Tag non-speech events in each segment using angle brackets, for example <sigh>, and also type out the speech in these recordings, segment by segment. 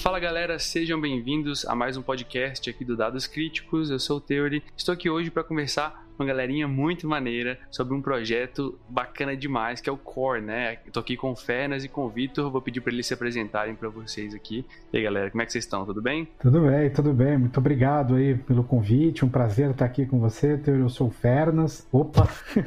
Fala galera, sejam bem-vindos a mais um podcast aqui do Dados Críticos. Eu sou o Theory. Estou aqui hoje para conversar uma galerinha muito maneira sobre um projeto bacana demais que é o Core, né? Eu tô aqui com o Fernas e com o Vitor, vou pedir para eles se apresentarem para vocês aqui. E aí, galera, como é que vocês estão? Tudo bem? Tudo bem, tudo bem. Muito obrigado aí pelo convite, um prazer estar aqui com você. Eu sou o Fernas. Opa! <laughs>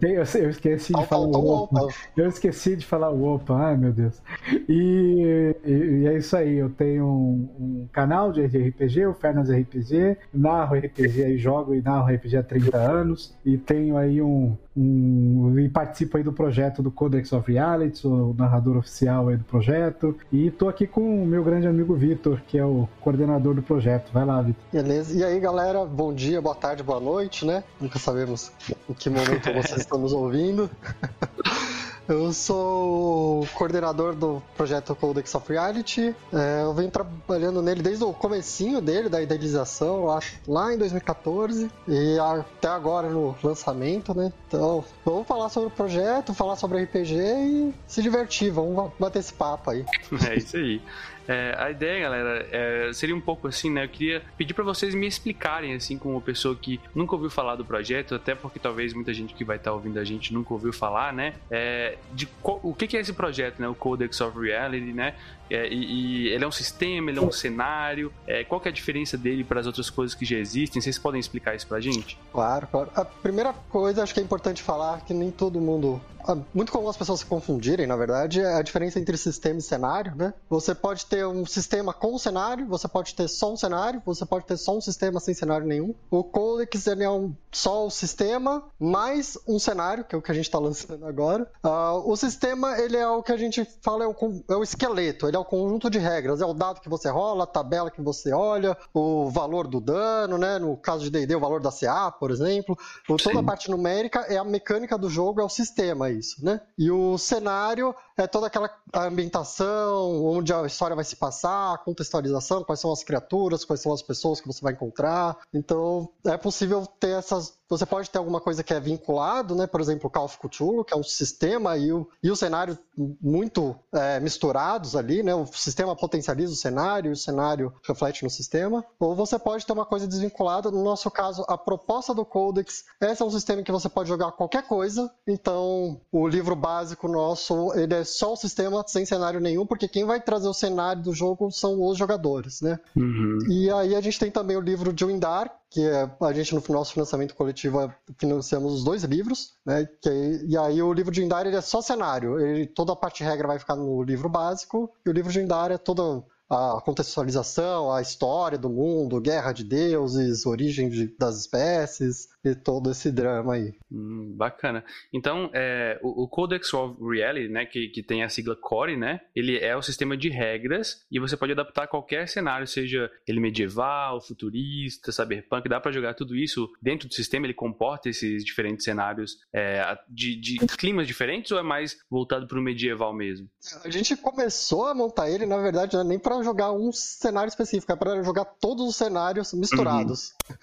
eu, eu, esqueci de falar o opa. Eu esqueci de falar o opa, ai meu Deus. E, e, e é isso aí, eu tenho um, um canal de RPG, o Fernas RPG, narro RPG e jogo e narro RPG RPG há 30 anos e tenho aí um, um e participo aí do projeto do Codex of Reality, sou o narrador oficial aí do projeto e estou aqui com o meu grande amigo Vitor, que é o coordenador do projeto. Vai lá, Vitor. Beleza. E aí, galera, bom dia, boa tarde, boa noite, né? Nunca sabemos em que momento vocês estão nos ouvindo. <laughs> Eu sou coordenador do projeto Codex of Reality. É, eu venho trabalhando nele desde o comecinho dele, da idealização, lá, lá em 2014 e até agora no lançamento, né? Então, vamos falar sobre o projeto, falar sobre RPG e se divertir. Vamos bater esse papo aí. <laughs> É isso aí. É, a ideia, galera, é, seria um pouco assim, né? Eu queria pedir para vocês me explicarem, assim, como pessoa que nunca ouviu falar do projeto, até porque talvez muita gente que vai estar tá ouvindo a gente nunca ouviu falar, né? É, de o que, que é esse projeto, né? O Codex of Reality, né? É, e, e, ele é um sistema, ele é um cenário. É, qual que é a diferença dele para as outras coisas que já existem? Vocês podem explicar isso pra gente? Claro, claro. A primeira coisa, acho que é importante falar que nem todo mundo. Ah, muito comum as pessoas se confundirem, na verdade, é a diferença entre sistema e cenário, né? Você pode ter um sistema com cenário, você pode ter só um cenário, você pode ter só um sistema sem cenário nenhum. O Codex ele é um, só o sistema mais um cenário, que é o que a gente está lançando agora. Uh, o sistema ele é o que a gente fala é o, é o esqueleto, ele é o conjunto de regras, é o dado que você rola, a tabela que você olha, o valor do dano, né? No caso de D&D, o valor da CA, por exemplo. Toda a parte numérica é a mecânica do jogo, é o sistema isso, né? E o cenário é toda aquela ambientação, onde a história vai se passar, a contextualização, quais são as criaturas, quais são as pessoas que você vai encontrar. Então, é possível ter essas você pode ter alguma coisa que é vinculado, né? Por exemplo, o Call of Cthulhu, que é um sistema e o, e o cenário muito é, misturados ali, né? O sistema potencializa o cenário e o cenário reflete no sistema. Ou você pode ter uma coisa desvinculada. No nosso caso, a proposta do Codex, esse é um sistema em que você pode jogar qualquer coisa. Então, o livro básico nosso, ele é só o sistema sem cenário nenhum, porque quem vai trazer o cenário do jogo são os jogadores, né? Uhum. E aí a gente tem também o livro de Windar, que é, a gente no nosso financiamento coletivo financiamos os dois livros, né? Que, e aí o livro de Indar é só cenário, ele, toda a parte regra vai ficar no livro básico e o livro de Indar é toda a contextualização, a história do mundo, guerra de deuses, origem de, das espécies, e todo esse drama aí. Hum, bacana. Então, é, o, o, Codex of Reality, né, que, que tem a sigla Core, né, ele é o sistema de regras e você pode adaptar a qualquer cenário, seja ele medieval, futurista, cyberpunk, dá para jogar tudo isso dentro do sistema, ele comporta esses diferentes cenários é, de, de, climas diferentes ou é mais voltado para o medieval mesmo? A gente começou a montar ele, na verdade, não é nem para jogar um cenário específico, é para jogar todos os cenários misturados. Uhum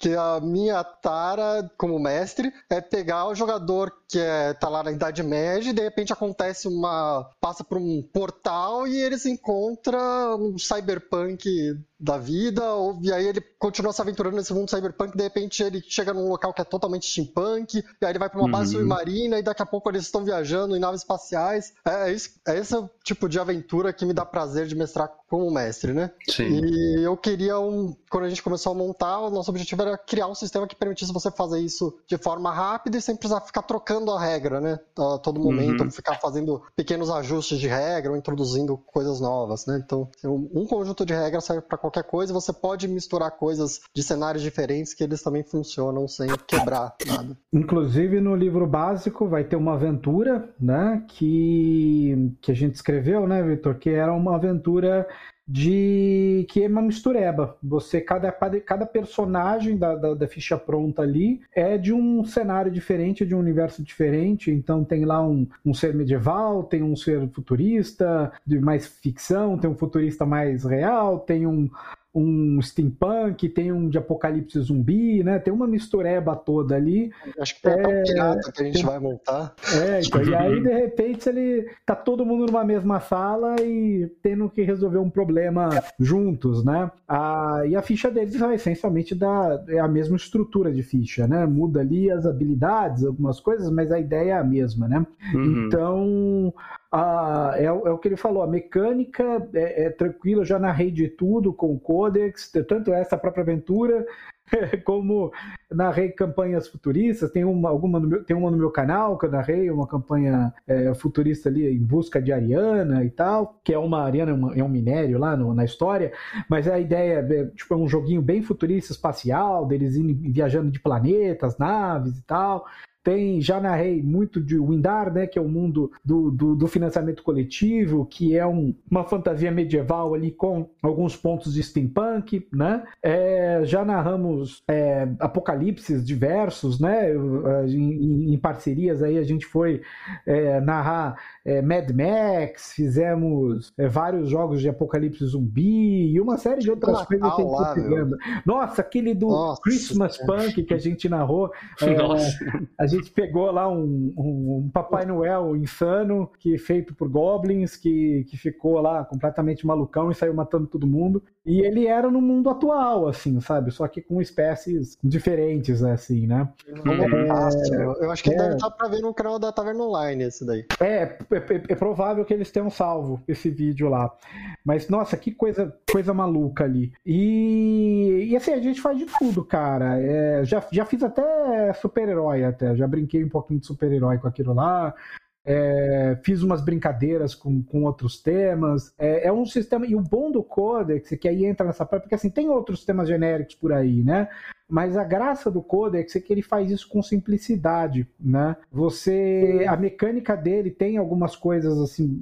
que a minha tara como mestre é pegar o jogador que é, tá lá na Idade Média e de repente acontece uma. passa por um portal e ele se encontra um cyberpunk da vida, ou, e aí ele continua se aventurando nesse mundo cyberpunk, de repente ele chega num local que é totalmente steampunk, e aí ele vai para uma uhum. base submarina, e daqui a pouco eles estão viajando em naves espaciais. É, é, esse, é esse tipo de aventura que me dá prazer de mestrar como mestre, né? Sim. E eu queria um. Quando a gente começou a montar, o nosso objetivo era criar um sistema que permitisse você fazer isso de forma rápida e sem precisar ficar trocando a regra, né? A todo momento, uhum. ficar fazendo pequenos ajustes de regra ou introduzindo coisas novas, né? Então, um conjunto de regras serve para qualquer coisa, você pode misturar coisas de cenários diferentes que eles também funcionam sem quebrar nada. Inclusive no livro básico vai ter uma aventura, né, que que a gente escreveu, né, Vitor, que era uma aventura de que é uma mistureba. Você cada cada personagem da, da, da, ficha pronta ali é de um cenário diferente, de um universo diferente. Então tem lá um, um ser medieval, tem um ser futurista de mais ficção, tem um futurista mais real, tem um um steampunk, tem um de apocalipse zumbi, né? Tem uma mistureba toda ali. Acho que tem é, até um pirata que a gente tem... vai montar. É, então, e aí de repente ele tá todo mundo numa mesma sala e tendo que resolver um problema juntos, né? A, e a ficha deles vai essencialmente da é a mesma estrutura de ficha, né? Muda ali as habilidades, algumas coisas, mas a ideia é a mesma, né? Uhum. Então ah, é, é, o que ele falou, a mecânica é, é tranquila, já narrei de tudo com o Codex, tanto essa própria aventura, <laughs> como narrei campanhas futuristas, tem uma, alguma meu, tem uma no meu canal que eu narrei, uma campanha é, futurista ali em busca de Ariana e tal, que é uma Ariana, é um minério lá no, na história, mas a ideia é, tipo, é um joguinho bem futurista espacial, deles indo, viajando de planetas, naves e tal, tem, já narrei muito de Windar, né, que é o mundo do, do, do financiamento coletivo, que é um, uma fantasia medieval ali com alguns pontos de steampunk, né? É, já narramos é, apocalipses diversos, né? Em, em, parcerias aí a gente foi é, narrar é, Mad Max, fizemos é, vários jogos de apocalipse zumbi e uma série de outras coisas que a gente lá, pegando. Nossa, aquele do Nossa, Christmas Punk que a gente narrou. <laughs> É, a gente pegou lá um, um, um, Papai Noel insano, que feito por goblins, que, que ficou lá completamente malucão e saiu matando todo mundo. E ele era no mundo atual, assim, sabe? Só que com espécies diferentes, assim, né? É, eu acho que é, deve estar pra ver no canal da Taverna Online esse daí. É, é, é, é, provável que eles tenham salvo esse vídeo lá. Mas, nossa, que coisa, coisa maluca ali. E, e assim, a gente faz de tudo, cara. É, já, já fiz até super-herói, até. Já brinquei um pouquinho de super-herói com aquilo lá. É, fiz umas brincadeiras com, com outros temas. É, é, um sistema. E o bom do Codex, que aí entra nessa parte, porque assim, tem outros temas genéricos por aí, né? Mas a graça do Codex é que ele faz isso com simplicidade, né? Você, a mecânica dele tem algumas coisas assim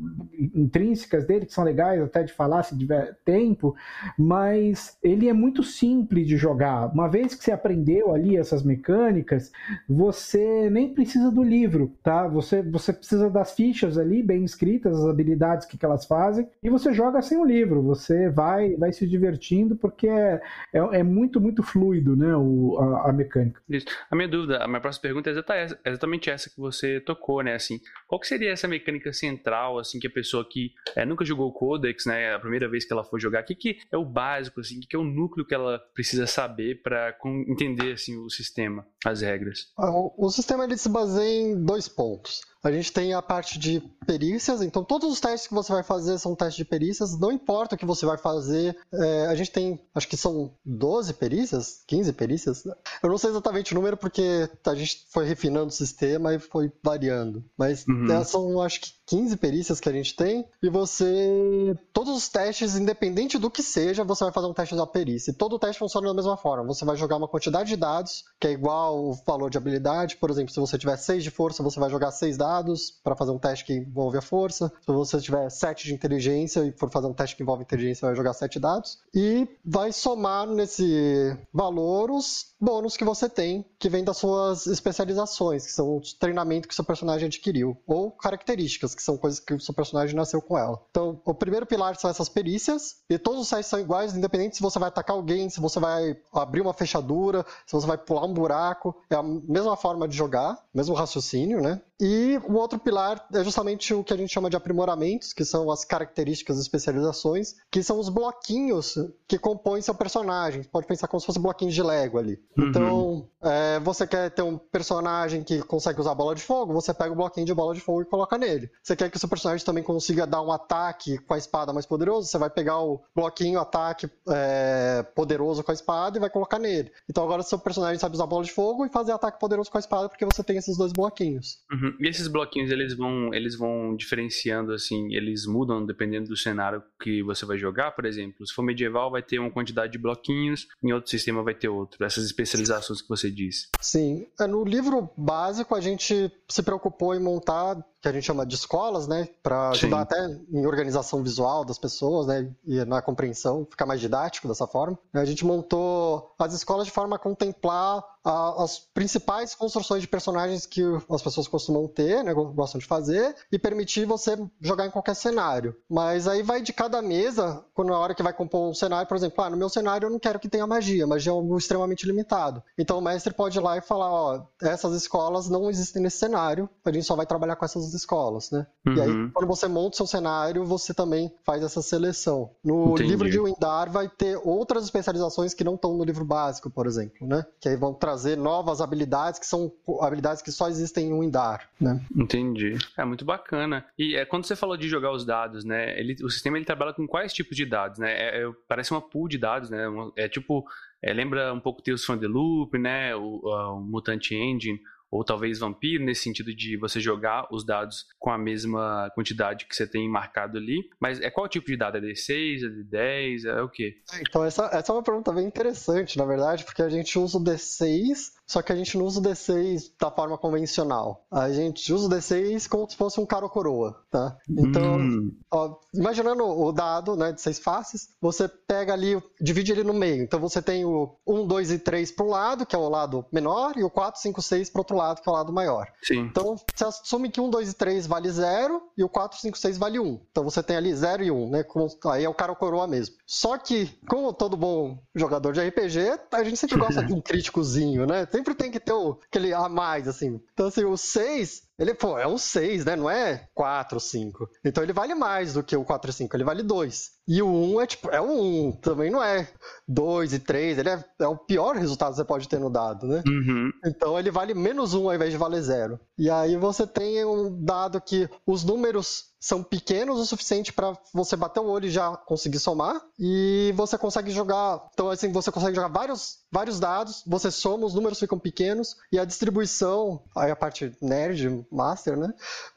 intrínsecas dele que são legais até de falar se tiver tempo, mas ele é muito simples de jogar. Uma vez que você aprendeu ali essas mecânicas, você nem precisa do livro, tá? Você você precisa das fichas ali bem escritas, as habilidades que, que elas fazem e você joga sem o livro. Você vai vai se divertindo porque é, é, é muito muito fluido, né? O, a, a, mecânica. Isso. A minha dúvida, a minha próxima pergunta é exatamente essa que você tocou, né? Assim, qual que seria essa mecânica central, assim, que a pessoa que é, nunca jogou o Codex, né? A primeira vez que ela for jogar, o que, que é o básico, assim, o que, que é o núcleo que ela precisa saber para entender, assim, o sistema, as regras? Ah, o, o sistema ele se baseia em dois pontos. A gente tem a parte de perícias, então todos os testes que você vai fazer são testes de perícias, não importa o que você vai fazer. É, a gente tem, acho que são 12 perícias, 15 perícias. Eu não sei exatamente o número porque a gente foi refinando o sistema e foi variando. Mas uhum. É, são, acho que 15 perícias que a gente tem, e você. Todos os testes, independente do que seja, você vai fazer um teste da perícia. E todo o teste funciona da mesma forma. Você vai jogar uma quantidade de dados, que é igual o valor de habilidade. Por exemplo, se você tiver 6 de força, você vai jogar 6 dados dados para fazer um teste que envolve a força. Se você tiver 7 de inteligência e for fazer um teste que envolve inteligência, vai jogar 7 dados. E vai somar nesse valor os bônus que você tem, que vem das suas especializações, que são os treinamentos que o seu personagem adquiriu, ou características, que são coisas que o seu personagem nasceu com ela. Então, o primeiro pilar são essas perícias, e todos os testes são iguais, independente se você vai atacar alguém, se você vai abrir uma fechadura, se você vai pular um buraco, é a mesma forma de jogar, mesmo raciocínio, né? E o outro pilar é justamente o que a gente chama de aprimoramentos, que são as características e especializações, que são os bloquinhos que compõem seu personagem. Pode pensar como se fosse bloquinhos de Lego ali. Uhum. Então, é, você quer ter um personagem que consegue usar bola de fogo, você pega o bloquinho de bola de fogo e coloca nele. Você quer que o seu personagem também consiga dar um ataque com a espada mais poderoso, você vai pegar o bloquinho ataque é, poderoso com a espada e vai colocar nele. Então agora o seu personagem sabe usar bola de fogo e fazer ataque poderoso com a espada porque você tem esses dois bloquinhos. Uhum. Uhum. E esses bloquinhos, eles vão, eles vão diferenciando, assim, eles mudam dependendo do cenário que você vai jogar, por exemplo. Se for medieval, vai ter uma quantidade de bloquinhos, em outro sistema vai ter outro. Essas especializações que você disse. Sim. É, no livro básico, a gente se preocupou em montar que a gente chama de escolas, né, para ajudar até em organização visual das pessoas, né, e na compreensão, ficar mais didático dessa forma. A gente montou as escolas de forma a contemplar a, as principais construções de personagens que as pessoas costumam ter, né, gostam de fazer, e permitir você jogar em qualquer cenário. Mas aí vai de cada mesa, quando na hora que vai compor um cenário, por exemplo, ah, no meu cenário eu não quero que tenha magia, magia é algo extremamente limitado. Então o mestre pode ir lá e falar, ó, essas escolas não existem nesse cenário, a gente só vai trabalhar com essas escolas, né? Uhum. E aí, uhum. quando você monta o seu cenário, você também faz essa seleção. No Entendi. livro de Windar vai ter outras especializações que não estão no livro básico, por exemplo, né? Que aí vão trazer novas habilidades que são habilidades que só existem em Windar, né? Entendi. É muito bacana. E é, quando você falou de jogar os dados, né? Ele, o sistema ele trabalha com quais tipos de dados, né? É, é, parece uma pool de dados, né? É tipo, é, lembra um pouco Tales from the Loop, né? O, o Mutant Engine ou talvez vampiro, nesse sentido de você jogar os dados com a mesma quantidade que você tem marcado ali. Mas é qual tipo de dado? É D6, é D10, é o quê? Então, essa, essa é uma pergunta bem interessante, na verdade, porque a gente usa o D6 só que a gente não usa o D6 da forma convencional. A gente usa o D6 como se fosse um cara ou coroa, tá? Então, hum. ó, imaginando o dado, né, de seis faces, você pega ali, divide ele no meio. Então você tem o 1, 2 e 3 para um lado, que é o lado menor, e o 4, 5, 6 para outro lado, que é o lado maior. Sim. Então, você assume que 1, 2 e 3 vale 0 e o 4, 5, 6 vale 1. Então você tem ali 0 e 1, né? Aí é o cara ou coroa mesmo. Só que, como todo bom jogador de RPG, a gente sempre gosta de um <laughs> críticozinho, né? Sempre tem que ter o, aquele a mais, assim. Então, assim, o 6 ele, pô, é um 6, né? Não é 4, 5. Então ele vale mais do que o 4 e 5, ele vale 2. E o 1 é tipo, é um 1, também não é 2 e 3, ele é, é, o pior resultado que você pode ter no dado, né? Uhum. Então ele vale menos 1 ao invés de valer 0. E aí você tem um dado que os números são pequenos o suficiente para você bater o olho e já conseguir somar. E você consegue jogar. Então, assim, você consegue jogar vários, vários dados, você soma, os números ficam pequenos, e a distribuição, aí a parte nerd, master, né? <laughs>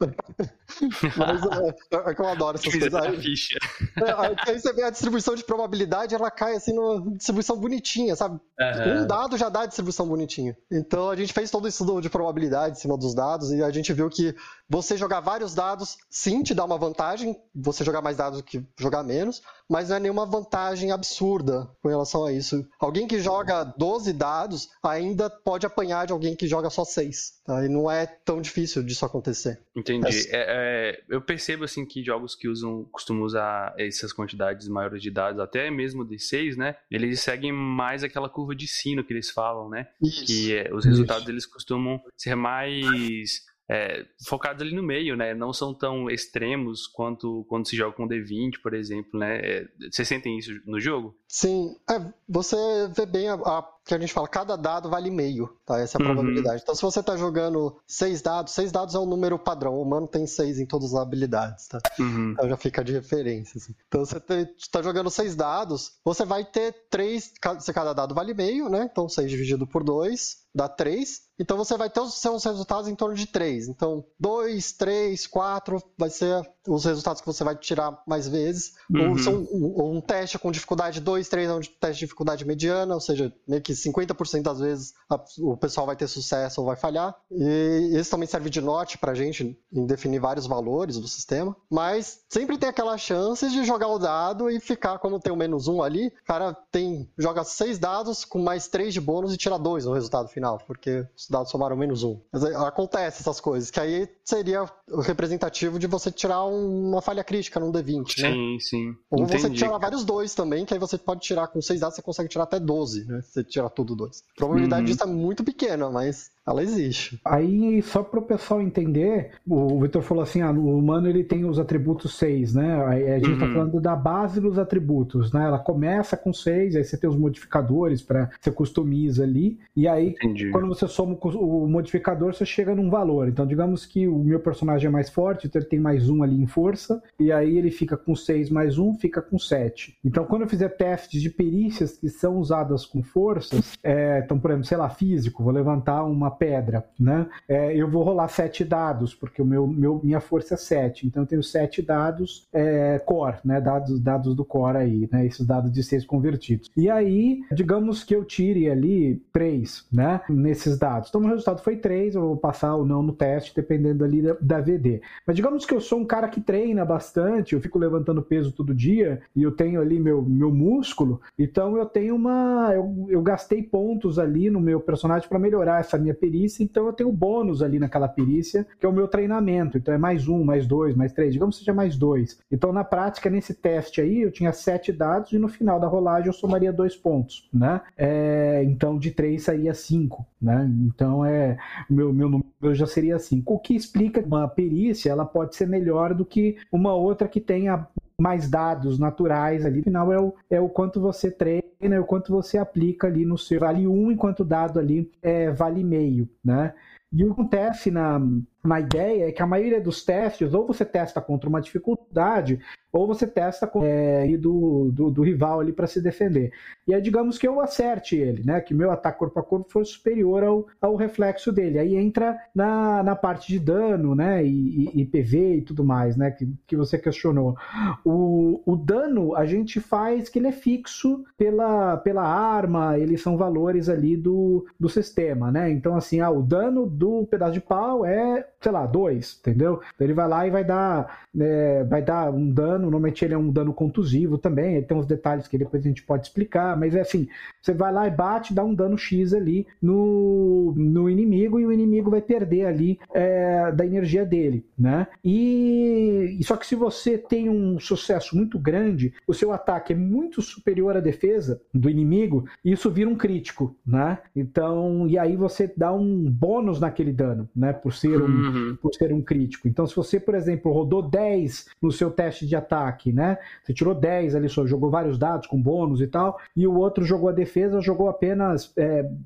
Mas é, é, que eu adoro essas coisas. Aí, ficha. É, aí você vê a distribuição de probabilidade, ela cai assim numa distribuição bonitinha, sabe? Uhum. Um dado já dá a distribuição bonitinha. Então a gente fez todo o estudo de probabilidade em cima dos dados e a gente viu que você jogar vários dados, sim, te dá uma vantagem, você jogar mais dados do que jogar menos, mas não é nenhuma vantagem absurda com relação a isso. Alguém que joga 12 dados ainda pode apanhar de alguém que joga só 6. Tá? E não é tão difícil disso acontecer. Entendi. É, é, eu percebo assim que jogos que usam, costumam usar essas quantidades maiores de dados, até mesmo de 6, né? Eles seguem mais aquela curva de sino que eles falam, né? Isso. Que é, os resultados Isso. eles costumam ser mais é, focados ali no meio, né? Não são tão extremos quanto quando se joga com D20, por exemplo, né? É, vocês sentem isso no jogo? Sim, é, você vê bem a, a, que a gente fala, cada dado vale meio, tá? Essa é a uhum. probabilidade. Então, se você está jogando seis dados, seis dados é um número padrão. O humano tem seis em todas as habilidades, tá? Uhum. Então já fica de referência. Assim. Então, você está jogando seis dados, você vai ter três, se cada dado vale meio, né? Então, seis dividido por dois dá três. Então você vai ter os seus resultados em torno de 3. Então, 2, 3, 4 vai ser os resultados que você vai tirar mais vezes. Uhum. Ou são um, um, teste com dificuldade 2, 3 é um teste de dificuldade mediana, ou seja, meio que 50% das vezes a, o pessoal vai ter sucesso ou vai falhar. E isso também serve de norte pra gente em definir vários valores do sistema. Mas sempre tem aquela chance de jogar o dado e ficar, como tem o menos 1 ali, o cara tem, joga 6 dados com mais 3 de bônus e tira 2 no resultado final, porque os dados somaram menos 1. Mas acontece essas coisas, que aí seria o representativo de você tirar uma falha crítica num D20, né? Sim, sim. Ou Entendi. você tirar vários dois também, que aí você pode tirar com seis dados, você consegue tirar até 12, né? Você tira tudo dois. A probabilidade uhum. disso é muito pequena, mas ela existe. Aí, só para o pessoal entender, o Vitor falou assim: ah, o humano ele tem os atributos 6, né? A gente está uhum. falando da base dos atributos, né? Ela começa com 6, aí você tem os modificadores para você customiza ali, e aí Entendi. quando você soma o modificador, você chega num valor. Então, digamos que o meu personagem é mais forte, então ele tem mais um ali em força, e aí ele fica com 6 mais 1, fica com 7. Então, quando eu fizer testes de perícias que são usadas com forças, é, então, por exemplo, sei lá, físico, vou levantar uma pedra, né? É, eu vou rolar sete dados, porque o meu, meu minha força é sete, então eu tenho sete dados é, core, né? Dados, dados do core aí, né? Esses dados de seis convertidos. E aí, digamos que eu tire ali três, né? Nesses dados. Então o resultado foi três, eu vou passar ou não no teste, dependendo ali da, da VD. Mas digamos que eu sou um cara que treina bastante, eu fico levantando peso todo dia e eu tenho ali meu, meu músculo, então eu tenho uma. Eu, eu gastei pontos ali no meu personagem para melhorar essa minha perícia, então eu tenho bônus ali naquela perícia, que é o meu treinamento. Então é mais um, mais dois, mais três, digamos que seja mais dois. Então na prática, nesse teste aí, eu tinha sete dados e no final da rolagem eu somaria dois pontos, né? É, então de três saía cinco, né? Então é meu, meu número já seria cinco. O que explica uma perícia ela pode ser melhor do que uma outra que tenha mais dados naturais ali. Afinal, é o, é o quanto você treina, é o quanto você aplica ali no seu. Vale um, enquanto dado ali é, vale meio, né? E o que acontece na, na ideia é que a maioria dos testes, ou você testa contra uma dificuldade, ou você testa com é, do, do, do, rival ali para se defender. E aí, digamos que eu acerte ele, né? Que meu ataque corpo a corpo for superior ao, ao reflexo dele. Aí entra na, na parte de dano, né? E, e, e PV e tudo mais, né? Que, que você questionou. O, o dano a gente faz que ele é fixo pela, pela arma, eles são valores ali do, do sistema, né? Então, assim, ah, o dano do pedaço de pau é, sei lá, dois, entendeu? Ele vai lá e vai dar, é, vai dar um dano normalmente ele é um dano contusivo também, ele tem uns detalhes que depois a gente pode explicar, mas é assim, você vai lá e bate, dá um dano X ali no, no inimigo e o inimigo vai perder ali é, da energia dele, né? E, só que se você tem um sucesso muito grande, o seu ataque é muito superior à defesa do inimigo, isso vira um crítico, né? Então, e aí você dá um bônus naquele dano, né? Por ser um, uhum. por ser um crítico. Então, se você, por exemplo, rodou 10 no seu teste de ataque, né? Você tirou 10 ali, só jogou vários dados com bônus e tal, e o outro jogou a defesa, jogou apenas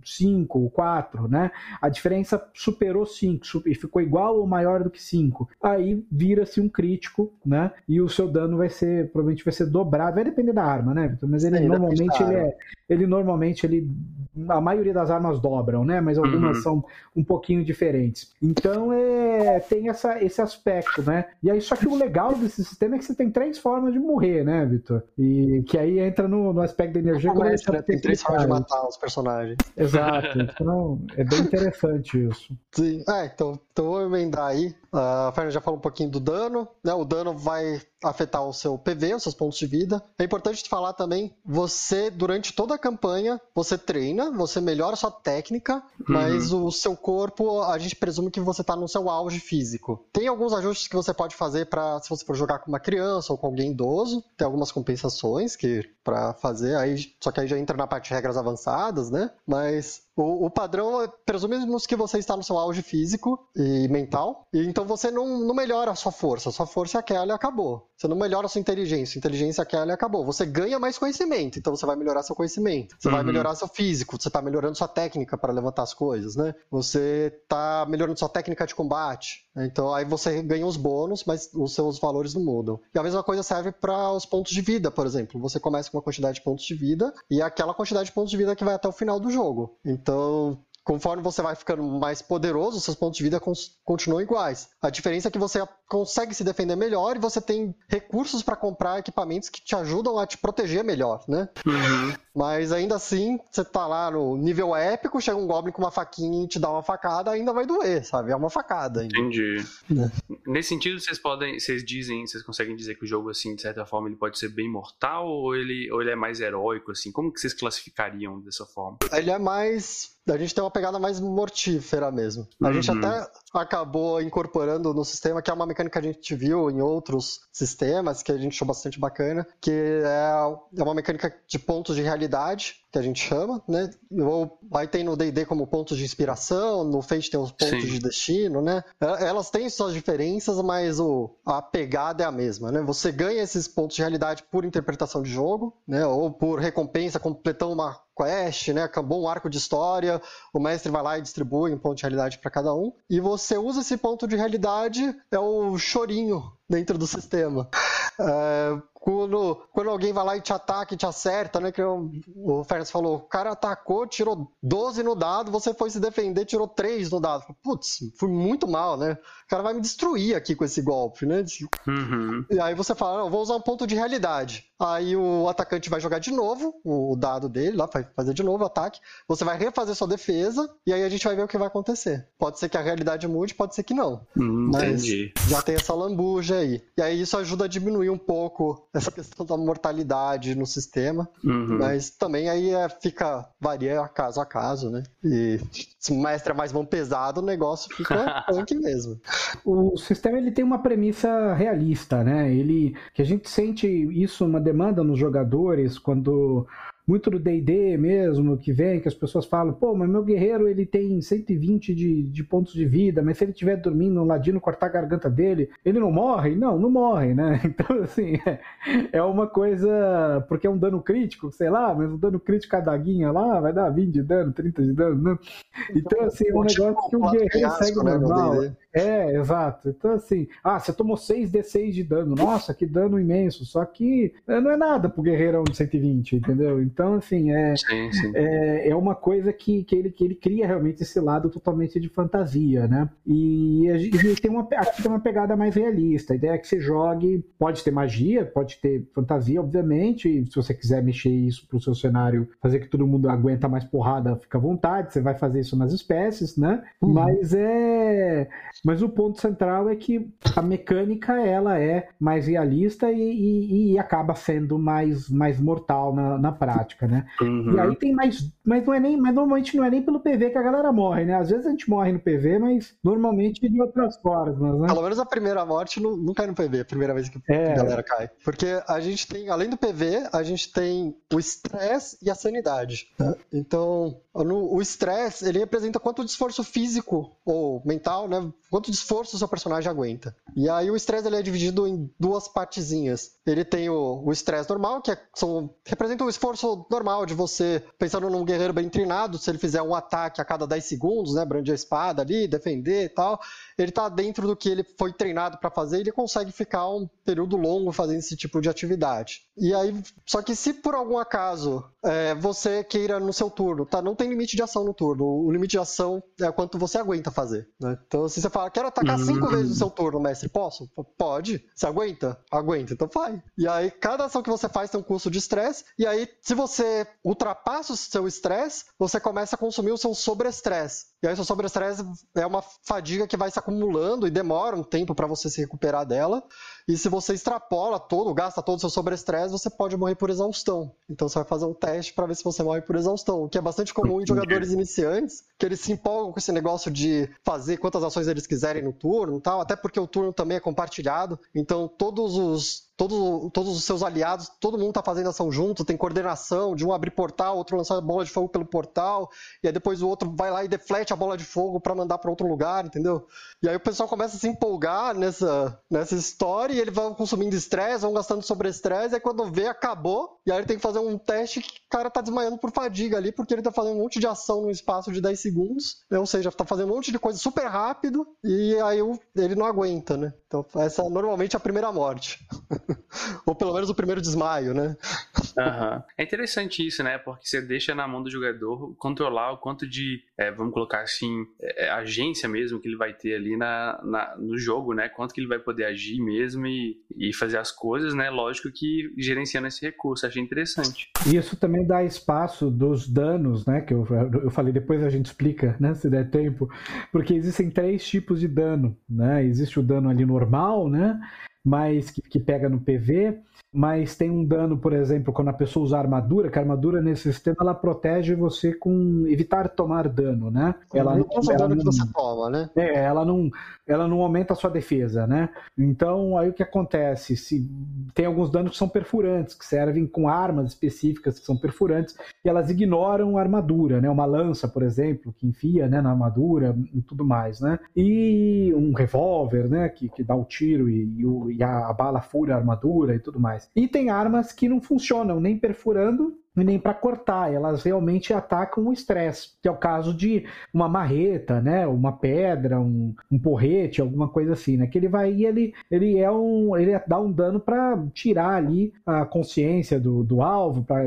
5, é, 4, né? A diferença superou 5 e ficou igual ou maior do que 5. Aí vira-se um crítico, né? E o seu dano vai ser, provavelmente vai ser dobrado, vai depender da arma, né, Victor? Mas ele Sim, normalmente ele é, ele normalmente ele a maioria das armas dobram, né? Mas algumas uhum. são um pouquinho diferentes. Então é, tem essa, esse aspecto, né? E aí, só que o legal desse sistema é que você tem três formas de morrer, né, Vitor? E que aí entra no, no aspecto da energia. Ah, mas, né? Tem três formas de matar os personagens. <laughs> Exato. Então é bem interessante isso. Sim. É, então, então vou emendar aí. A Fernanda já falou um pouquinho do dano, né? O dano vai afetar o seu PV, os seus pontos de vida. É importante falar também, você, durante toda a campanha, você treina, você melhora a sua técnica, uhum. mas o seu corpo, a gente presume que você está no seu auge físico. Tem alguns ajustes que você pode fazer para se você for jogar com uma criança ou com alguém idoso, tem algumas compensações que para fazer, aí, só que aí já entra na parte de regras avançadas, né? Mas o, o, padrão é, presumimos que você está no seu auge físico e mental, e então você não, não melhora a sua força. A sua força é aquela e acabou. Você não melhora a sua inteligência. A inteligência é aquela e acabou. Você ganha mais conhecimento, então você vai melhorar seu conhecimento. Você uhum. vai melhorar seu físico, você está melhorando sua técnica para levantar as coisas, né? Você está melhorando sua técnica de combate. Então aí você ganha os bônus, mas os seus valores não mudam. E a mesma coisa serve para os pontos de vida, por exemplo. Você começa com uma quantidade de pontos de vida e é aquela quantidade de pontos de vida que vai até o final do jogo. Então, conforme você vai ficando mais poderoso, seus pontos de vida continuam iguais. A diferença é que você consegue se defender melhor e você tem recursos para comprar equipamentos que te ajudam a te proteger melhor, né? Uhum. Mas ainda assim, você tá lá no nível épico, chega um Goblin com uma faquinha e te dá uma facada, ainda vai doer, sabe? É uma facada. Ainda. Entendi. É. Nesse sentido, vocês podem, vocês dizem, vocês conseguem dizer que o jogo, assim, de certa forma, ele pode ser bem mortal ou ele, ou ele é mais heróico, assim? Como que vocês classificariam dessa forma? Ele é mais a gente tem uma pegada mais mortífera mesmo. A uhum. gente até acabou incorporando no sistema, que é uma mecânica que a gente viu em outros sistemas, que a gente achou bastante bacana, que é, é uma mecânica de pontos de realidade, que a gente chama, né? Ou vai ter no D&D como pontos de inspiração, no Fate tem os pontos Sim. de destino, né? Elas têm suas diferenças, mas o, a pegada é a mesma, né? Você ganha esses pontos de realidade por interpretação de jogo, né? Ou por recompensa completando uma quest, né? Acabou um arco de história, o mestre vai lá e distribui um ponto de realidade para cada um. E você usa esse ponto de realidade, é o chorinho dentro do sistema. É, quando, quando alguém vai lá e te ataca e te acerta, né? Que o, o Fernandes falou, o cara atacou, tirou 12 no dado, você foi se defender, tirou 3 no dado. Putz, fui muito mal, né? O cara vai me destruir aqui com esse golpe, né? Uhum. E aí você fala, não, vou usar um ponto de realidade. Aí o atacante vai jogar de novo o dado dele, lá vai fazer de novo o ataque. Você vai refazer sua defesa e aí a gente vai ver o que vai acontecer. Pode ser que a realidade mude, pode ser que não. Hum, Mas entendi. já tem essa lambuja aí. E aí isso ajuda a diminuir um pouco essa questão da mortalidade no sistema. Uhum. Mas também aí é, fica varia caso a caso, né? E se o mestre é mais mão pesado, o negócio fica <laughs> punk mesmo. O sistema ele tem uma premissa realista, né? Ele que a gente sente isso uma demanda nos jogadores quando muito do D&D mesmo, que vem, que as pessoas falam, pô, mas meu guerreiro ele tem 120 de, de pontos de vida, mas se ele estiver dormindo, um ladino cortar a garganta dele, ele não morre? Não, não morre, né? <laughs> Então, assim, é, é uma coisa, porque é um dano crítico, sei lá, mas um dano crítico a daguinha lá vai dar 20 de dano, 30 de dano, né? Então, assim, é um negócio que o guerreiro segue né, normal. É, exato. Então, assim, ah, você tomou 6d6 de dano, nossa, que dano imenso, só que é, não é nada pro guerreirão de 120, entendeu? Então, assim, é, sim, sim. é, é uma coisa que, que, ele, que ele cria realmente esse lado totalmente de fantasia, né? E, e tem uma, aqui tem uma pegada mais realista. A ideia é que você jogue, pode ter magia, pode ter fantasia, obviamente, e se você quiser mexer isso pro seu cenário, fazer que todo mundo aguenta mais porrada, fica à vontade, você vai fazer isso nas espécies, né? Uhum. Mas é. Mas o ponto central é que a mecânica ela é mais realista e, e, e acaba sendo mais, mais mortal na, na prática prática, né? Uhum. E aí tem mais. Mas não é nem. Mas normalmente não é nem pelo PV que a galera morre, né? Às vezes a gente morre no PV, mas normalmente de outras formas, né? Pelo menos a primeira morte não, não cai no PV, a primeira vez que é. a galera cai. Porque a gente tem, além do PV, a gente tem o estresse e a sanidade. Né? Então, no, o estresse, ele representa quanto de esforço físico ou mental, né? Quanto de esforço o seu personagem aguenta. E aí o estresse ele é dividido em duas partezinhas. Ele tem o estresse normal, que é, são, representa o esforço normal de você, pensando num guerreiro bem treinado, se ele fizer um ataque a cada 10 segundos, né, brandir a espada ali, defender e tal, ele está dentro do que ele foi treinado para fazer, ele consegue ficar um período longo fazendo esse tipo de atividade. E aí, só que se por algum acaso é, você queira no seu turno, tá? Não tem limite de ação no turno. O limite de ação é quanto você aguenta fazer. Né? Então, se você fala, quero atacar cinco vezes no seu turno, mestre, posso? Pode. Você aguenta? Aguenta, então vai. E aí, cada ação que você faz tem um custo de estresse. E aí, se você ultrapassa o seu estresse, você começa a consumir o seu sobre-estresse. E aí, o seu sobre-estresse é uma fadiga que vai se acumulando e demora um tempo para você se recuperar dela. E se você extrapola todo, gasta todo o seu sobre-estresse, você pode morrer por exaustão. Então você vai fazer um teste para ver se você morre por exaustão, o que é bastante comum em jogadores iniciantes, que eles se empolgam com esse negócio de fazer quantas ações eles quiserem no turno, tal, até porque o turno também é compartilhado. Então todos os todos, os seus aliados, todo mundo está fazendo ação junto, tem coordenação de um abrir portal, outro lançar bola de fogo pelo portal, e aí depois o outro vai lá e deflete a bola de fogo para mandar para outro lugar, entendeu? E aí o pessoal começa a se empolgar nessa, nessa história e ele vai consumindo estresse, vão gastando sobre estresse, aí quando vê, acabou, e aí ele tem que fazer um teste que o cara tá desmaiando por fadiga ali, porque ele tá fazendo um monte de ação no espaço de 10 segundos, né? ou seja, tá fazendo um monte de coisa super rápido, e aí ele não aguenta, né? Então essa é normalmente a primeira morte. <laughs> Ou pelo menos o primeiro desmaio, né? Uhum. É interessante isso, né? Porque você deixa na mão do jogador controlar o quanto de, é, vamos colocar assim, é, agência mesmo que ele vai ter ali na, na, no jogo, né? Quanto que ele vai poder agir mesmo e, e fazer as coisas, né? Lógico que gerenciando esse recurso, achei interessante. Isso também dá espaço dos danos, né? Que eu, eu falei, depois a gente explica, né? Se der tempo. Porque existem três tipos de dano, né? Existe o dano ali normal, né? Mas que, que, pega no PV, mas tem um dano, por exemplo, quando a pessoa usa armadura, que a armadura nesse sistema ela protege você com evitar tomar dano, né? Ela não, não ela dano não, que você toma, né? É, ela não, ela não aumenta a sua defesa, né? Então, aí o que acontece? Se tem alguns danos que são perfurantes, que servem com armas específicas que são perfurantes, e elas ignoram a armadura, né? Uma lança, por exemplo, que enfia, né, na armadura e tudo mais, né? E um revólver, né, que, que dá o tiro e, e, e a, a bala fura a armadura e tudo mais. E tem armas que não funcionam nem perfurando e nem para cortar. Elas realmente atacam o estresse, que é o caso de uma marreta, né? Uma pedra, um, um porrete, alguma coisa assim, né? Que ele vai ele ele é um ele dá um dano para tirar ali a consciência do, do alvo, para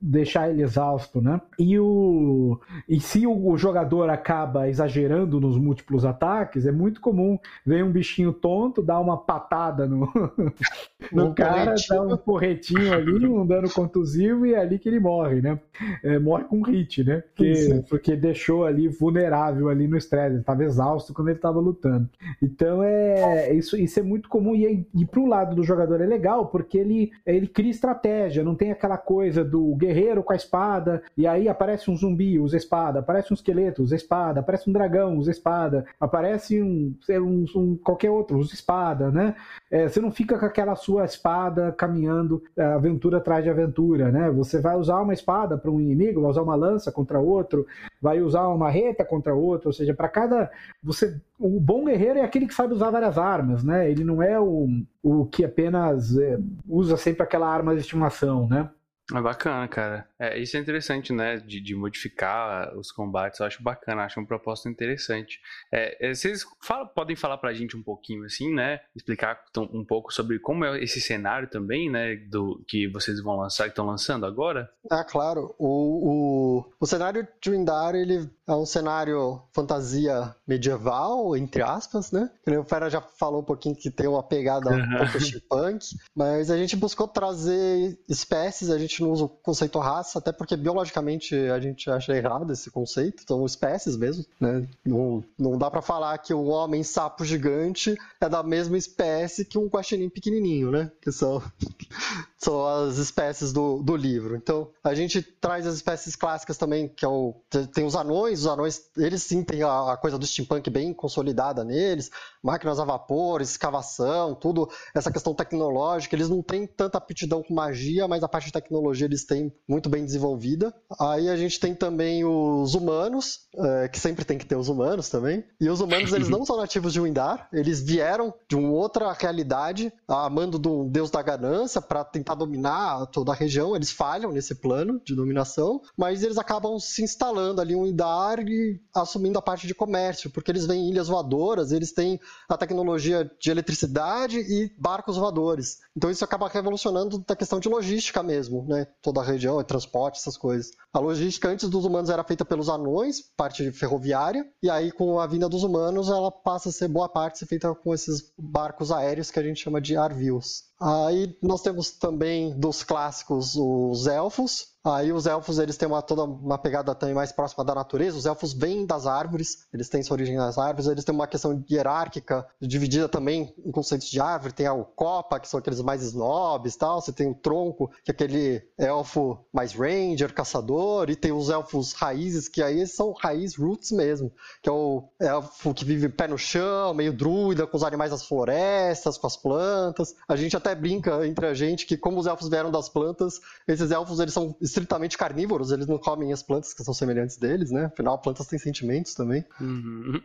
deixar ele exausto, né? E o e se o, jogador acaba exagerando nos múltiplos ataques, é muito comum ver um bichinho tonto dar uma patada no <laughs> no um cara, dar um porretinho ali, um dano contusivo e é ali que ele morre, né? É, morre com hit, né? Porque, porque deixou ali vulnerável ali no estresse, ele estava exausto quando ele estava lutando. Então é isso, isso é muito comum e, e pro lado do jogador é legal porque ele, ele cria estratégia, não tem aquela coisa do guerreiro com a espada e aí aparece um zumbi, usa espada, aparece um esqueleto, usa espada, aparece um dragão, usa espada, aparece um, um, um qualquer outro, usa espada, né? É, você não fica com aquela sua espada caminhando é, aventura atrás de aventura, né? Você vai usar uma espada para um inimigo, vai usar uma lança contra outro, vai usar uma marreta contra outro, ou seja, para cada você o bom guerreiro é aquele que sabe usar várias armas, né? Ele não é o, o que apenas é, usa sempre aquela arma de estimação, né? É bacana, cara. É, isso é interessante, né? De, de, modificar os combates. Eu acho bacana, acho uma proposta interessante. É, é vocês falam, podem falar pra gente um pouquinho, assim, né? Explicar um pouco sobre como é esse cenário também, né? Do que vocês vão lançar, que estão lançando agora? Ah, claro. O, o, o cenário de Windar, ele é um cenário fantasia medieval, entre aspas, né? O Fera já falou um pouquinho que tem uma pegada um pouco steampunk, mas a gente buscou trazer espécies, a gente não usa o conceito raça, até porque biologicamente a gente acha errado esse conceito, são espécies mesmo, né? Não, não dá para falar que um homem sapo gigante é da mesma espécie que um guaxinim pequenininho, né? Que são, <laughs> são as espécies do, do livro. Então, a gente traz as espécies clássicas também, que é o, tem os anões, os anões, eles sim têm a, a coisa do steampunk bem consolidada neles, máquinas a vapor, escavação, tudo, essa questão tecnológica, eles não têm tanta aptidão com magia, mas a parte de tecnologia tecnologia eles têm muito bem desenvolvida. Aí a gente tem também os humanos, é, que sempre tem que ter os humanos também. E os humanos, eles <laughs> não são nativos de Windar, eles vieram de uma outra realidade, a mando do deus da ganância, para tentar dominar toda a região. Eles falham nesse plano de dominação, mas eles acabam se instalando ali em Windar e assumindo a parte de comércio, porque eles vêm em ilhas voadoras, eles têm a tecnologia de eletricidade e barcos voadores. Então isso acaba revolucionando a questão de logística mesmo né? Toda a região, é transporte, essas coisas. A logística antes dos humanos era feita pelos anões, parte ferroviária, e aí com a vinda dos humanos ela passa a ser boa parte feita com esses barcos aéreos que a gente chama de arvios. Aí nós temos também dos clássicos os elfos, Aí os elfos eles têm uma, toda uma pegada também mais próxima da natureza. Os elfos vêm das árvores, eles têm sua origem nas árvores. Eles têm uma questão hierárquica dividida também em conceitos de árvore. Tem o copa, que são aqueles mais snobs tal. Você tem o tronco, que é aquele elfo mais ranger, caçador. E tem os elfos raízes, que aí são raiz roots mesmo. Que é o elfo que vive pé no chão, meio druida, com os animais das florestas, com as plantas. A gente até brinca entre a gente que como os elfos vieram das plantas, esses elfos eles são estritamente carnívoros, eles não comem as plantas que são semelhantes deles, né? Afinal, plantas têm sentimentos também. Uhum.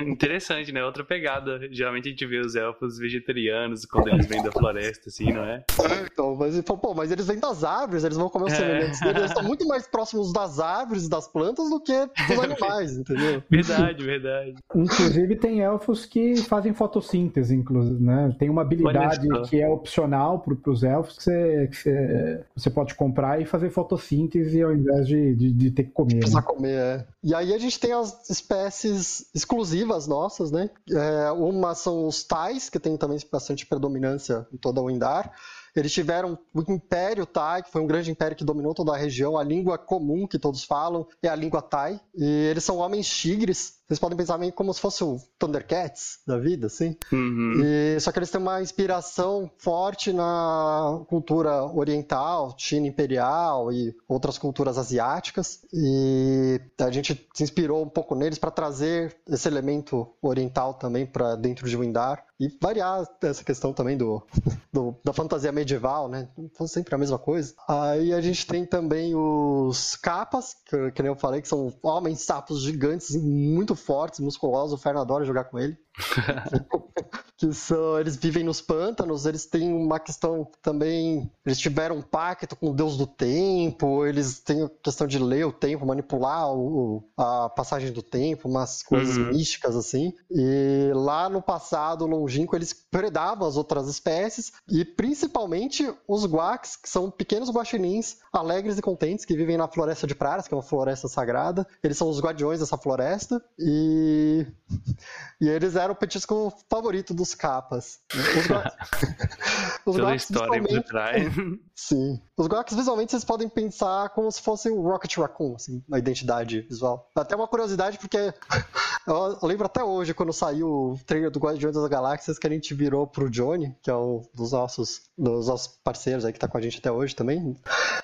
Interessante, né? Outra pegada. Geralmente a gente vê os elfos vegetarianos quando eles vêm da floresta, assim, não é? é então, mas, pô, mas eles vêm das árvores, eles vão comer os é. semelhantes deles. Eles estão muito mais próximos das árvores e das plantas do que dos animais, entendeu? Verdade, verdade. Inclusive, tem elfos que fazem fotossíntese, inclusive, né? Tem uma habilidade que é opcional para os elfos que você, que você, você pode comprar e fazer fotossíntese ao invés de, de, de ter que comer. Precisar né? comer, é. E aí a gente tem as espécies exclusivas nossas, né? É, uma são os tais, que tem também bastante predominância em toda o Indar. Eles tiveram o Império Tai, que foi um grande império que dominou toda a região. A língua comum que todos falam é a língua Tai. E eles são homens tigres, vocês podem pensar meio como se fosse o Thundercats da vida, assim. Uhum. E, só que eles têm uma inspiração forte na cultura oriental, China imperial e outras culturas asiáticas. E a gente se inspirou um pouco neles para trazer esse elemento oriental também para dentro de Windar e variar essa questão também do, <laughs> do, da fantasia medieval, né? Não fosse sempre a mesma coisa. Aí a gente tem também os capas, que, que nem eu falei, que são homens sapos gigantes muito fortes, musculosos, o Fern adora jogar com ele. <laughs> que são, eles vivem nos pântanos, eles têm uma questão também, eles tiveram um pacto com o deus do tempo, eles têm a questão de ler o tempo, manipular o, a passagem do tempo, umas coisas uhum. místicas assim. E lá no passado longínquo eles predavam as outras espécies e principalmente os guacs, que são pequenos guaxinins alegres e contentes que vivem na floresta de Praras, que é uma floresta sagrada. Eles são os guardiões dessa floresta e <laughs> e eles eram o petisco favorito dos capas. Os, <laughs> <laughs> Os Toda história por trás. <laughs> Sim. Os Goks visualmente vocês podem pensar como se fosse o Rocket Raccoon, assim, na identidade visual. Até uma curiosidade, porque eu lembro até hoje, quando saiu o trailer do Guardiões das Galáxias, que a gente virou pro Johnny, que é um dos nossos, dos nossos parceiros aí que tá com a gente até hoje também.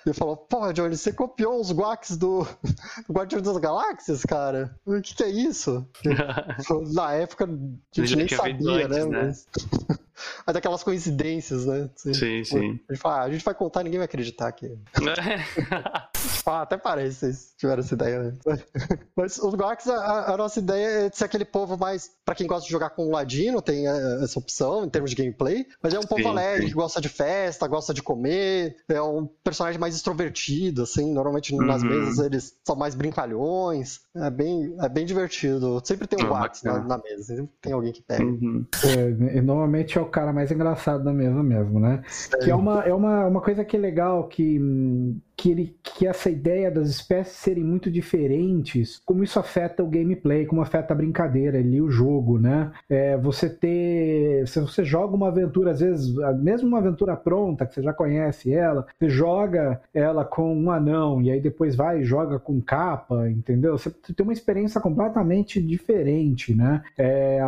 E falou: Porra, Johnny, você copiou os Guacs do, <laughs> do Guardiões das Galáxias, cara? O que, que é isso? <laughs> na época a gente nem sabia, né? né? Mas... <laughs> Mas aquelas coincidências, né? Sim, sim. sim. A, gente fala, ah, a gente vai contar ninguém vai acreditar aqui. Ah, até parece vocês tiveram essa ideia. Né? <laughs> Mas os Gox, a, a, nossa ideia é de ser aquele povo mais. Pra quem gosta de jogar com o Ladino, tem é, essa opção em termos de gameplay. Mas é um povo sim, alegre, sim. que gosta de festa, gosta de comer. É um personagem mais extrovertido, assim. Normalmente uhum. nas mesas eles são mais brincalhões. É bem, é bem divertido. Sempre tem um oh, Gox na, na, mesa, sempre tem alguém que pega. Uhum. É, normalmente é o cara mais engraçado da mesa mesmo, né? Que é uma, é uma, uma coisa que é legal que que, ele, que essa ideia das espécies serem muito diferentes, como isso afeta o gameplay, como afeta a brincadeira ali, o jogo, né? É, você ter. Se você joga uma aventura, às vezes, mesmo uma aventura pronta, que você já conhece ela, você joga ela com um anão e aí depois vai e joga com capa, entendeu? Você tem uma experiência completamente diferente, né? É,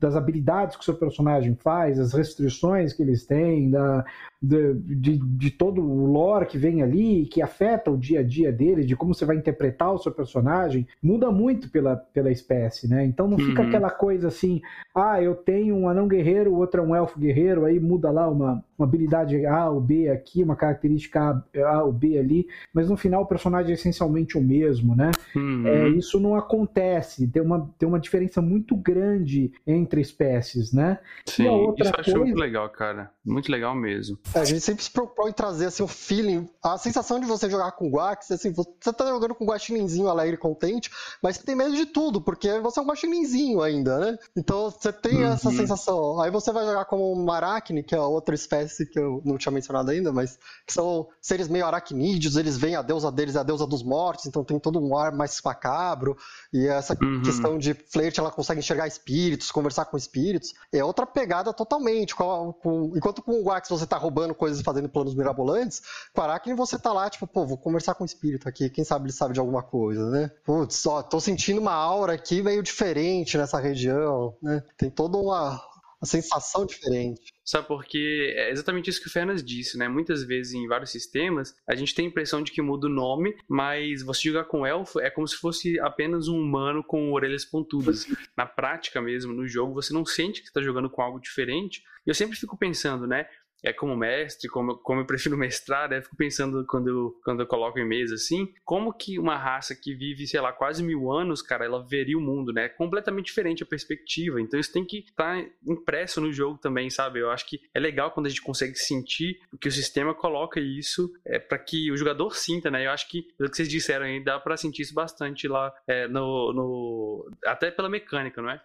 das habilidades que o seu personagem faz, as restrições que eles têm, da, de, de, de, todo o lore que vem ali, que afeta o dia a dia dele, de como você vai interpretar o seu personagem, muda muito pela, pela espécie, né? Então não fica uhum. aquela coisa assim, ah, eu tenho um anão guerreiro, o outro é um elfo guerreiro, aí muda lá uma, uma habilidade A ou B aqui, uma característica A, A ou B ali, mas no final o personagem é essencialmente o mesmo, né? Uhum. É, isso não acontece, tem uma, tem uma diferença muito grande entre espécies, né? Sim, isso eu acho muito legal, cara. Muito legal mesmo. É, a gente sempre se preocupou em trazer assim, o feeling, a sensação de você jogar com Guax, assim, você tá jogando com um guaxininzinho alegre e contente, mas você tem medo de tudo, porque você é um guaxininzinho ainda, né? Então você tem uhum. essa sensação. Aí você vai jogar como um Aracne, que é outra espécie que eu não tinha mencionado ainda, mas são seres meio aracnídeos, eles veem a deusa deles, a deusa dos mortos, então tem todo um ar mais macabro, e essa uhum. questão de flerte, ela consegue enxergar espíritos, conversar com espíritos, é outra pegada totalmente. Com, com, enquanto com o Guax você tá roubando coisas e fazendo planos mirabolantes, com o Aracne você tá lá, tipo, pô, vou conversar com o espírito aqui, quem sabe ele sabe de alguma coisa, né? Putz, ó, tô sentindo uma aura aqui meio diferente nessa região, né? Tem toda uma, uma sensação diferente. Sabe porque é exatamente isso que o Fernas disse, né? Muitas vezes em vários sistemas a gente tem a impressão de que muda o nome, mas você jogar com elfo é como se fosse apenas um humano com orelhas pontudas. Na prática mesmo, no jogo, você não sente que está jogando com algo diferente. E eu sempre fico pensando, né? É como mestre, como, como eu prefiro <laughs> mestrar, né? Fico pensando quando eu, quando eu coloco em mesa assim, como que uma raça que vive, sei lá, quase mil anos, cara, ela veria o mundo, né? É completamente diferente a perspectiva. Então isso tem que estar tá impresso no jogo também, sabe? Eu acho que é legal quando a gente consegue sentir que o sistema coloca isso é, para que o jogador sinta, né? Eu acho que, pelo que vocês disseram aí, dá para sentir isso bastante lá é, no, no. Até pela mecânica, não é?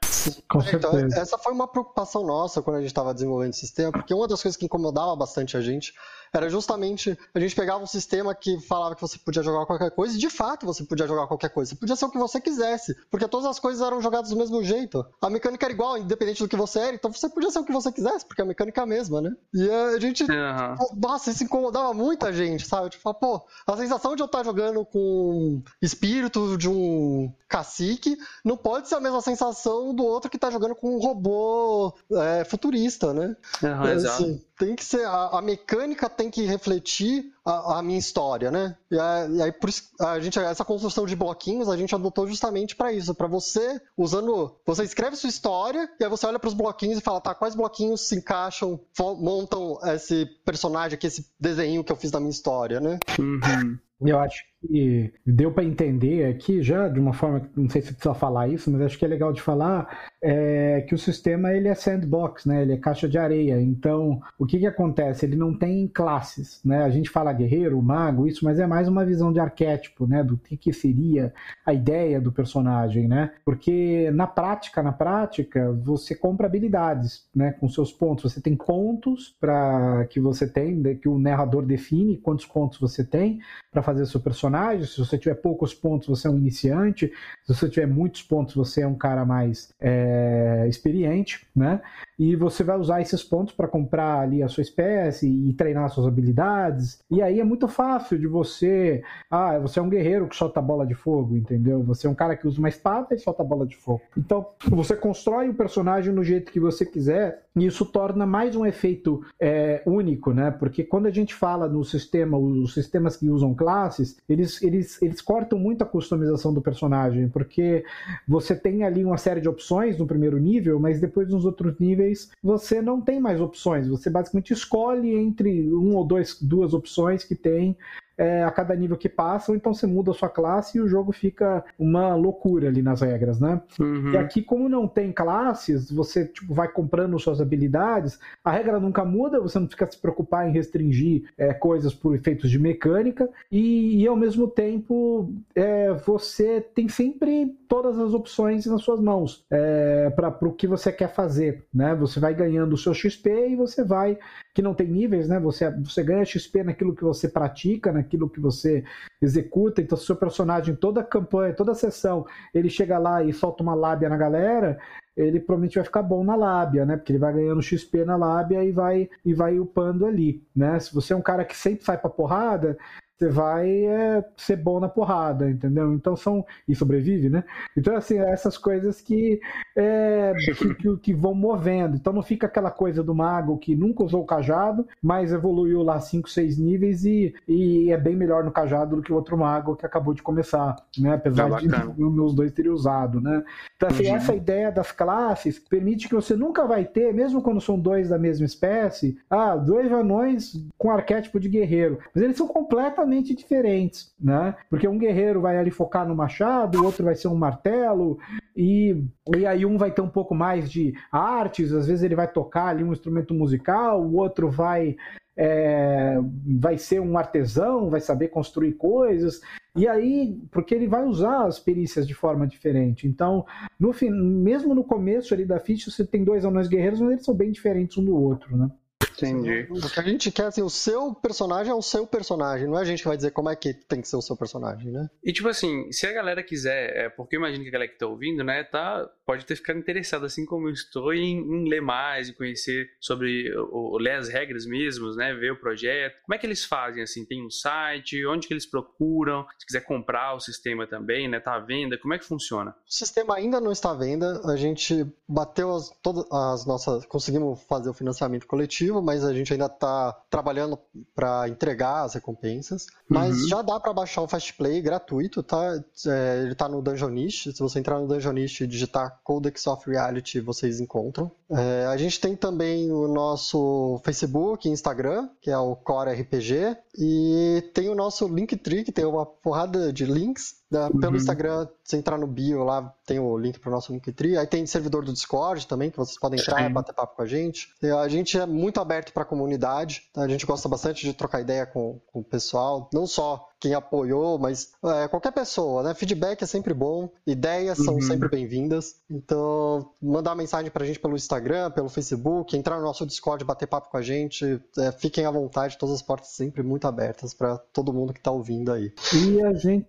Com então, essa foi uma preocupação nossa quando a gente estava desenvolvendo o sistema, porque uma das coisas que incomodava bastante a gente era justamente a gente pegava um sistema que falava que você podia jogar qualquer coisa e de fato você podia jogar qualquer coisa. Você podia ser o que você quisesse, porque todas as coisas eram jogadas do mesmo jeito. A mecânica era igual, independente do que você era, então você podia ser o que você quisesse, porque a mecânica é a mesma, né? E a gente. Uhum. Nossa, isso incomodava muita gente, sabe? Tipo, pô, a sensação de eu estar jogando com espírito de um cacique não pode ser a mesma sensação do outro que tá jogando com um robô é, futurista, né? Uhum, assim, tem que ser. A, a, mecânica tem que refletir a, a minha história, né? E, a, e, aí, por isso, a gente, essa construção de bloquinhos a gente adotou justamente para isso, para você, usando. Você escreve sua história, e aí você olha para os bloquinhos e fala, tá, quais bloquinhos se encaixam, montam esse personagem aqui, esse desenho que eu fiz da minha história, né? Uhum. Eu acho que deu para entender aqui já de uma forma, não sei se precisa falar isso, mas acho que é legal de falar é que o sistema ele é sandbox, né? Ele é caixa de areia. Então, o que que acontece? Ele não tem classes, né? A gente fala guerreiro, mago, isso, mas é mais uma visão de arquétipo, né? Do que que seria a ideia do personagem, né? Porque na prática, na prática, você compra habilidades, né? Com seus pontos, você tem pontos para que você tem, que o narrador define quantos pontos você tem para fazer seu personagem. Se você tiver poucos pontos, você é um iniciante. Se você tiver muitos pontos, você é um cara mais é, experiente, né? E você vai usar esses pontos para comprar ali a sua espécie e treinar suas habilidades. E aí é muito fácil de você. Ah, você é um guerreiro que solta bola de fogo, entendeu? Você é um cara que usa uma espada e solta bola de fogo. Então, você constrói o personagem no jeito que você quiser isso torna mais um efeito é, único, né? Porque quando a gente fala no sistema, os sistemas que usam classes, eles, eles, eles cortam muito a customização do personagem, porque você tem ali uma série de opções no primeiro nível, mas depois nos outros níveis você não tem mais opções. Você basicamente escolhe entre um ou dois, duas opções que tem é, a cada nível que passa, ou então você muda a sua classe e o jogo fica uma loucura ali nas regras, né? Uhum. E aqui, como não tem classes, você tipo, vai comprando suas habilidades, a regra nunca muda, você não fica se preocupar em restringir é, coisas por efeitos de mecânica, e, e ao mesmo tempo é, você tem sempre todas as opções nas suas mãos é, para o que você quer fazer, né? Você vai ganhando o seu XP e você vai, que não tem níveis, né? Você, você ganha XP naquilo que você pratica, naquilo que você executa. Então, se o seu personagem, toda campanha, toda sessão, ele chega lá e solta uma lábia na galera, ele provavelmente vai ficar bom na lábia, né? Porque ele vai ganhando XP na lábia e vai e vai upando ali, né? Se você é um cara que sempre sai pra porrada, você vai é, ser bom na porrada, entendeu? Então são. E sobrevive, né? Então, assim, essas coisas que, é, que, que, vão movendo. Então não fica aquela coisa do mago que nunca usou o cajado, mas evoluiu lá 5, 6 níveis e, e é bem melhor no cajado do que o outro mago que acabou de começar, né? Apesar tá de <laughs> os dois terem usado, né? Então, assim, uhum. essa ideia das classes permite que você nunca vai ter, mesmo quando são dois da mesma espécie, ah, dois anões com arquétipo de guerreiro. Mas eles são completamente completamente diferentes, né? Porque um guerreiro vai ali focar no machado, o outro vai ser um martelo, e, e aí um vai ter um pouco mais de artes, às vezes ele vai tocar ali um instrumento musical, o outro vai é, vai ser um artesão, vai saber construir coisas, e aí, porque ele vai usar as perícias de forma diferente. Então, no, mesmo no começo ali da ficha, você tem dois anões guerreiros, mas eles são bem diferentes um do outro, né? Entendi. O que a gente quer, assim, o seu personagem é o seu personagem, não é a gente que vai dizer como é que tem que ser o seu personagem, né? E tipo assim, se a galera quiser, é, porque eu imagino que a galera que tá ouvindo, né, tá, pode ter ficado interessada, assim como eu estou, em, em ler mais, e conhecer sobre, ou, ler as regras mesmo, né, ver o projeto. Como é que eles fazem, assim? Tem um site? Onde que eles procuram? Se quiser comprar o sistema também, né, tá à venda, como é que funciona? O sistema ainda não está à venda, a gente bateu as, todas as nossas, conseguimos fazer o financiamento coletivo, mas a gente ainda está trabalhando para entregar as recompensas. Mas uhum. já dá para baixar o Fast Play gratuito, tá? É, ele está no Dungeonist. Se você entrar no Dungeonist e digitar Codex of Reality, vocês encontram. É, a gente tem também o nosso Facebook e Instagram, que é o Core RPG. E tem o nosso Linktree, que tem uma porrada de links da, uhum. Pelo Instagram, se entrar no bio lá, tem o link para o nosso Linktree. Aí tem servidor do Discord também, que vocês podem entrar Sim. e bater papo com a gente. E a gente é muito aberto para a comunidade, tá? a gente gosta bastante de trocar ideia com, com o pessoal, não só quem apoiou, mas é, qualquer pessoa, né? Feedback é sempre bom, ideias são uhum. sempre bem-vindas. Então, mandar mensagem pra gente pelo Instagram, pelo Facebook, entrar no nosso Discord, bater papo com a gente. É, fiquem à vontade, todas as portas sempre muito abertas para todo mundo que tá ouvindo aí. E a gente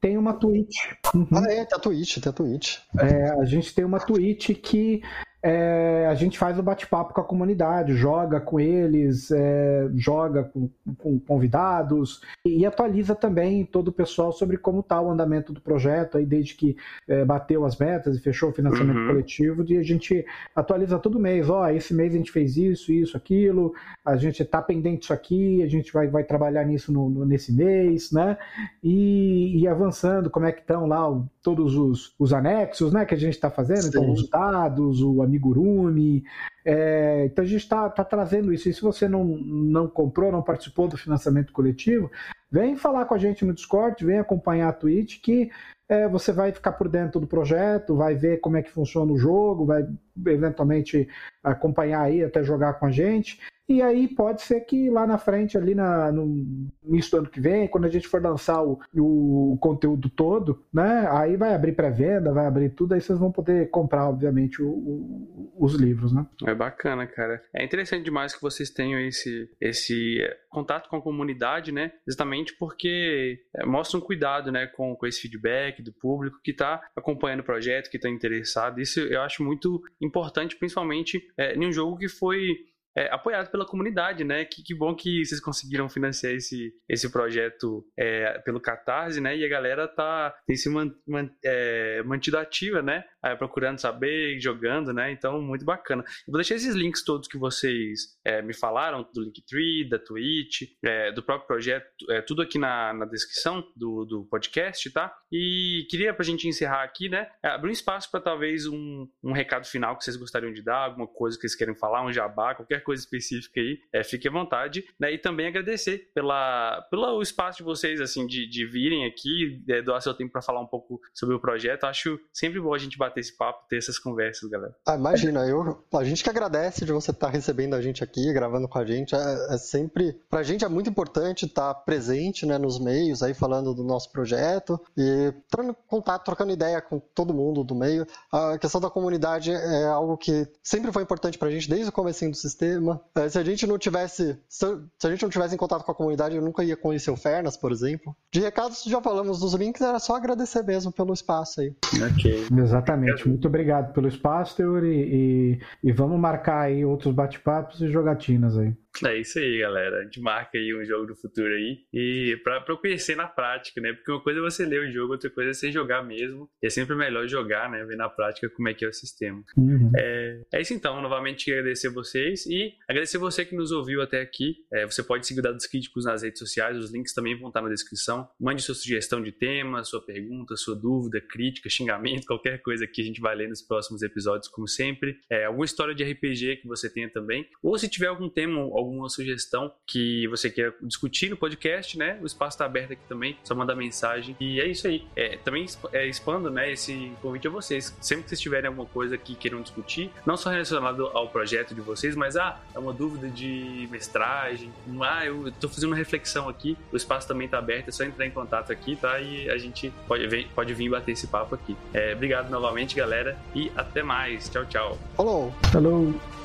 tem uma Twitch. Uhum. Ah, é, tem a Twitch, tem a Twitch. É, a gente tem uma Twitch que é, a gente faz o bate-papo com a comunidade, joga com eles, é, joga com, com, convidados e, atualiza também todo o pessoal sobre como está o andamento do projeto, aí desde que é, bateu as metas e fechou o financiamento uhum. coletivo, e a gente atualiza todo mês, ó, oh, esse mês a gente fez isso, isso, aquilo, a gente está pendente isso aqui, a gente vai, vai trabalhar nisso no, no, nesse mês, né? E, e, avançando, como é que estão lá o, todos os, os anexos, né, que a gente está fazendo, então os dados, o amigurumi. É, então a gente está tá trazendo isso. E se você não, não comprou, não participou do financiamento coletivo, vem falar com a gente no Discord, vem acompanhar a Twitch, que é, você vai ficar por dentro do projeto, vai ver como é que funciona o jogo, vai eventualmente acompanhar aí até jogar com a gente. E aí pode ser que lá na frente, ali na, no início do ano que vem, quando a gente for lançar o, o conteúdo todo, né? Aí vai abrir pré-venda, vai abrir tudo, aí vocês vão poder comprar, obviamente, o, o, os livros, né? É bacana, cara. É interessante demais que vocês tenham esse, esse contato com a comunidade, né? Exatamente porque é, mostra um cuidado, né, com, com esse feedback do público que está acompanhando o projeto, que está interessado. Isso eu acho muito importante, principalmente é, em um jogo que foi é, apoiado pela comunidade, né? Que, que bom que vocês conseguiram financiar esse, esse projeto é, pelo Catarse, né? E a galera tá, tem se man, man, é, mantido ativa, né? Procurando saber, jogando, né? Então, muito bacana. Eu vou deixar esses links todos que vocês é, me falaram, do Linktree, da Twitch, é, do próprio projeto, é, tudo aqui na, na descrição do, do podcast, tá? E queria, pra gente encerrar aqui, né? Abrir um espaço para talvez um, um recado final que vocês gostariam de dar, alguma coisa que vocês querem falar, um jabá, qualquer coisa específica aí, é, fique à vontade, né? E também agradecer pela, pelo espaço de vocês, assim, de, de virem aqui, é, doar seu tempo para falar um pouco sobre o projeto. Acho sempre bom a gente bater esse papo, ter essas conversas, galera. Ah, imagina, eu, a gente que agradece de você estar tá recebendo a gente aqui, gravando com a gente. É, é sempre, pra gente é muito importante estar tá presente, né, nos meios, aí falando do nosso projeto e trocando contato, trocando ideia com todo mundo do meio. A questão da comunidade é algo que sempre foi importante pra gente desde o começo do sistema. É, se a gente não tivesse. Se a gente não tivesse em contato com a comunidade, eu nunca ia conhecer o Fernas, por exemplo. De recados, já falamos dos links, era só agradecer mesmo pelo espaço aí. Ok. Exatamente. Muito obrigado pelo espaço, Teori, e, e vamos marcar aí outros bate-papos e jogatinas aí. É isso aí, galera. A gente marca aí um jogo do futuro aí. E pra, pra eu conhecer na prática, né? Porque uma coisa é você ler o jogo, outra coisa é você jogar mesmo. E é sempre melhor jogar, né? Ver na prática como é que é o sistema. Uhum. É, é isso então. Novamente agradecer vocês e agradecer você que nos ouviu até aqui. É, você pode seguir o Dados Críticos nas redes sociais. Os links também vão estar na descrição. Mande sua sugestão de tema, sua pergunta, sua dúvida, crítica, xingamento, <laughs> qualquer coisa que a gente vai ler nos próximos episódios, como sempre. É, alguma história de RPG que você tenha também. Ou se tiver algum tema, alguma sugestão que você queira discutir no podcast, né? O espaço está aberto aqui também, só mandar mensagem. E é isso aí. É, também é, expando né, esse convite a vocês. Sempre que vocês tiverem alguma coisa que queiram discutir, não só relacionado ao projeto de vocês, mas ah, é uma dúvida de mestragem, ah, eu estou fazendo uma reflexão aqui, o espaço também está aberto, é só entrar em contato aqui, tá? E a gente pode, vir, pode vir bater esse papo aqui. É, obrigado novamente, galera, e até mais. Tchau, tchau. Falou. Falou.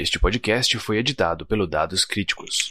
Este podcast foi editado pelo Dados Críticos.